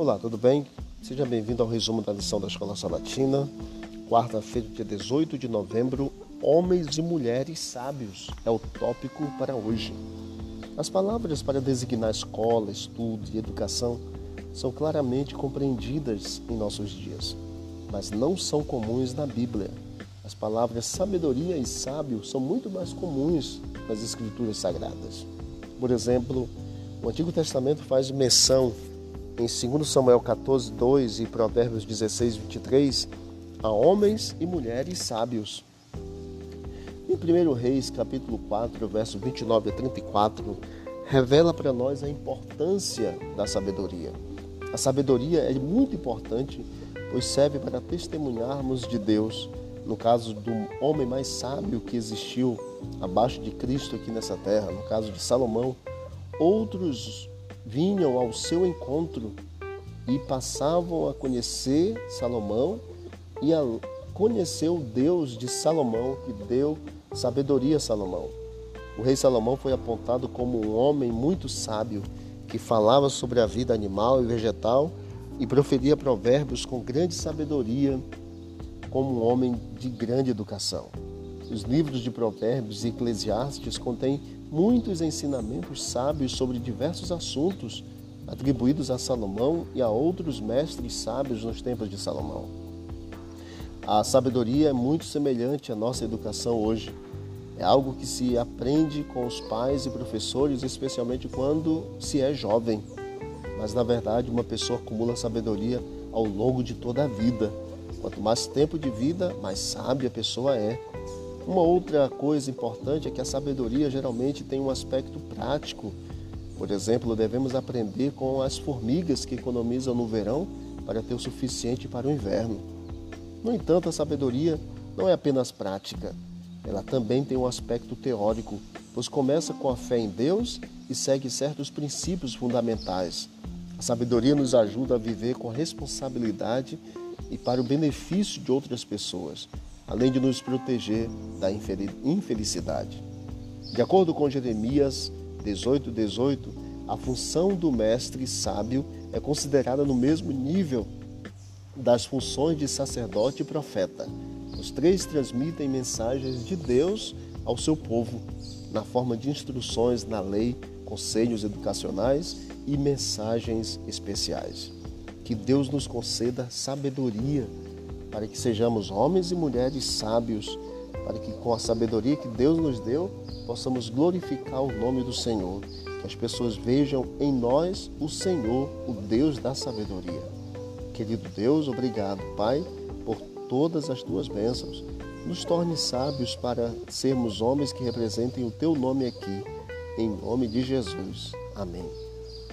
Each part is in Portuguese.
Olá, tudo bem? Seja bem-vindo ao resumo da lição da Escola Sabatina. Quarta-feira, dia 18 de novembro, Homens e Mulheres Sábios é o tópico para hoje. As palavras para designar escola, estudo e educação são claramente compreendidas em nossos dias, mas não são comuns na Bíblia. As palavras sabedoria e sábio são muito mais comuns nas Escrituras Sagradas. Por exemplo, o Antigo Testamento faz menção em 2 Samuel 14, 2 e Provérbios 16, 23 a homens e mulheres sábios. Em 1 Reis, capítulo 4, verso 29 a 34, revela para nós a importância da sabedoria. A sabedoria é muito importante, pois serve para testemunharmos de Deus, no caso do homem mais sábio que existiu abaixo de Cristo aqui nessa terra, no caso de Salomão, outros vinham ao seu encontro e passavam a conhecer Salomão e a conhecer o Deus de Salomão que deu sabedoria a Salomão. O rei Salomão foi apontado como um homem muito sábio que falava sobre a vida animal e vegetal e proferia provérbios com grande sabedoria, como um homem de grande educação. Os livros de Provérbios e Eclesiastes contêm muitos ensinamentos sábios sobre diversos assuntos atribuídos a Salomão e a outros mestres sábios nos tempos de Salomão. A sabedoria é muito semelhante à nossa educação hoje. É algo que se aprende com os pais e professores, especialmente quando se é jovem. Mas na verdade, uma pessoa acumula sabedoria ao longo de toda a vida. Quanto mais tempo de vida, mais sábia a pessoa é. Uma outra coisa importante é que a sabedoria geralmente tem um aspecto prático. Por exemplo, devemos aprender com as formigas que economizam no verão para ter o suficiente para o inverno. No entanto, a sabedoria não é apenas prática, ela também tem um aspecto teórico, pois começa com a fé em Deus e segue certos princípios fundamentais. A sabedoria nos ajuda a viver com responsabilidade e para o benefício de outras pessoas, além de nos proteger da infelicidade. De acordo com Jeremias 18, 18, a função do mestre sábio é considerada no mesmo nível das funções de sacerdote e profeta. Os três transmitem mensagens de Deus ao seu povo, na forma de instruções na lei, conselhos educacionais e mensagens especiais. Que Deus nos conceda sabedoria para que sejamos homens e mulheres sábios, para que com a sabedoria que Deus nos deu, possamos glorificar o nome do Senhor, que as pessoas vejam em nós o Senhor, o Deus da sabedoria. Querido Deus, obrigado, Pai, por todas as tuas bênçãos. Nos torne sábios para sermos homens que representem o teu nome aqui, em nome de Jesus. Amém.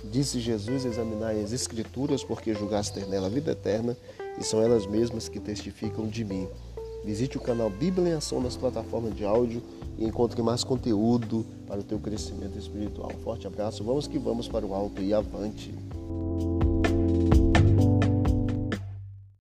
Disse Jesus: Examinai as Escrituras, porque julgaste ter nela a vida eterna, e são elas mesmas que testificam de mim. Visite o canal Bíblia em Ação nas plataformas de áudio e encontre mais conteúdo para o teu crescimento espiritual. Forte abraço, vamos que vamos para o alto e avante.